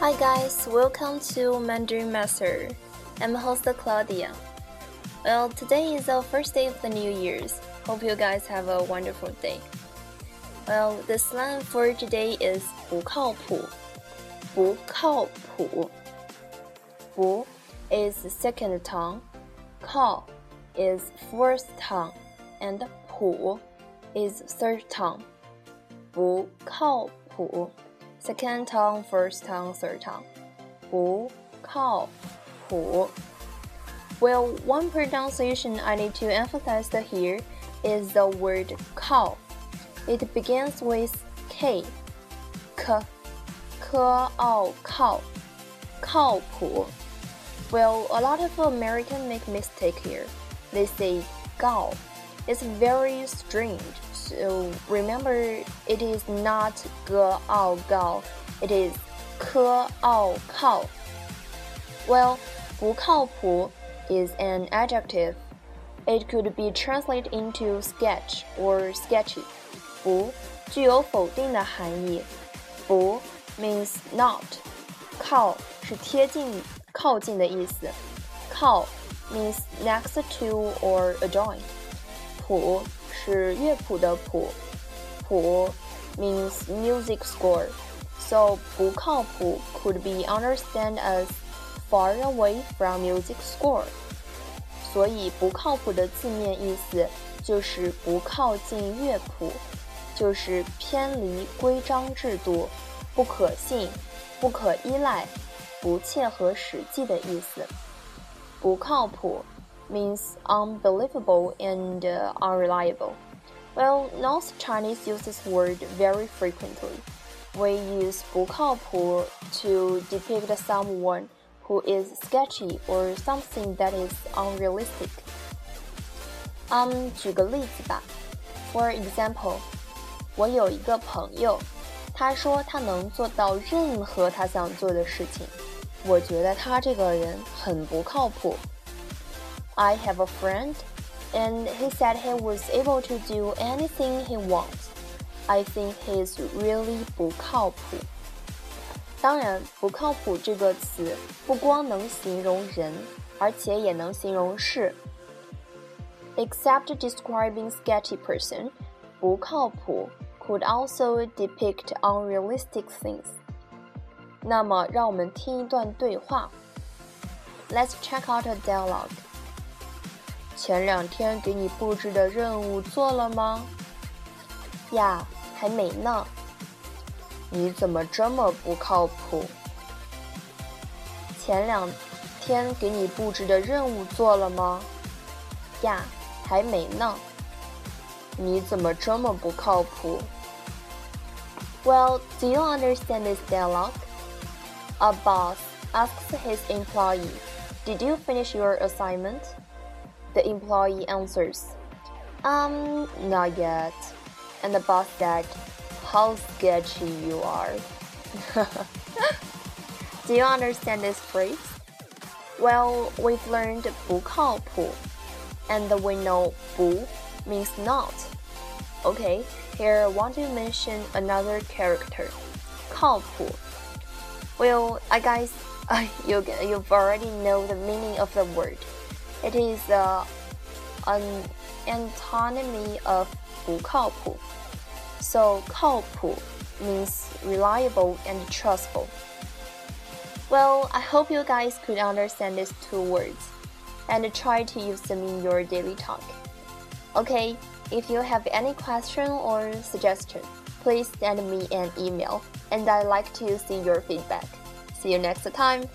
Hi guys, welcome to Mandarin Master. I'm host Claudia. Well, today is the first day of the New Year's. Hope you guys have a wonderful day. Well, the slang for today is 不靠谱.不靠谱.不 is second tongue, 靠 is fourth tongue, and 谱 is third tongue. 不靠谱 second tongue, first tongue, third tongue. 不靠谱 Well, one pronunciation I need to emphasize here is the word cow. It begins with K. K. K ao cow. 靠谱 Well, a lot of Americans make mistake here. They say gao. It's very strange. So remember, it is not 个傲高, it is 科傲靠. Well, 不靠谱 is an adjective. It could be translated into sketch or sketchy. 不具有否定的含义。不 means not. 靠是贴近、靠近的意思。靠 means next to or adjoin. 谱 是乐谱的谱。谱 means music score. So 不靠谱 could be understood as far away from music score. 所以不靠谱的字面意思就是不靠近乐谱，就是偏离规章制度，不可信、不可依赖、不切合实际的意思。不靠谱 means unbelievable and unreliable. Well, North Chinese use this word very frequently. We use 不靠谱 to depict someone who is sketchy or something that is unrealistic. Um, 举个例子吧。For example, 我有一个朋友，他说他能做到任何他想做的事情。我觉得他这个人很不靠谱。 I have a friend, and he said he was able to do anything he wants. I think he is really 不靠谱。当然，不靠谱这个词不光能形容人，而且也能形容事。Except describing sketchy person, 不靠谱 could also depict unrealistic things. 那么，让我们听一段对话。Let's check out a dialogue. 前两天给你布置的任务做了吗？呀，还没呢。你怎么这么不靠谱？前两天给你布置的任务做了吗？呀，还没呢。你怎么这么不靠谱？Well, do you understand this dialogue? A boss asks his employee, "Did you finish your assignment?" The employee answers, "Um, not yet." And the boss said, "How sketchy you are." Do you understand this phrase? Well, we've learned 不靠谱 and we know 不 means not. Okay, here I want to mention another character, 靠谱. Well, I guess uh, you you've already know the meaning of the word. It is uh, an antonymy of 不靠谱. So 靠谱 means reliable and trustful. Well, I hope you guys could understand these two words and try to use them in your daily talk. Okay, if you have any question or suggestion, please send me an email and I'd like to see your feedback. See you next time.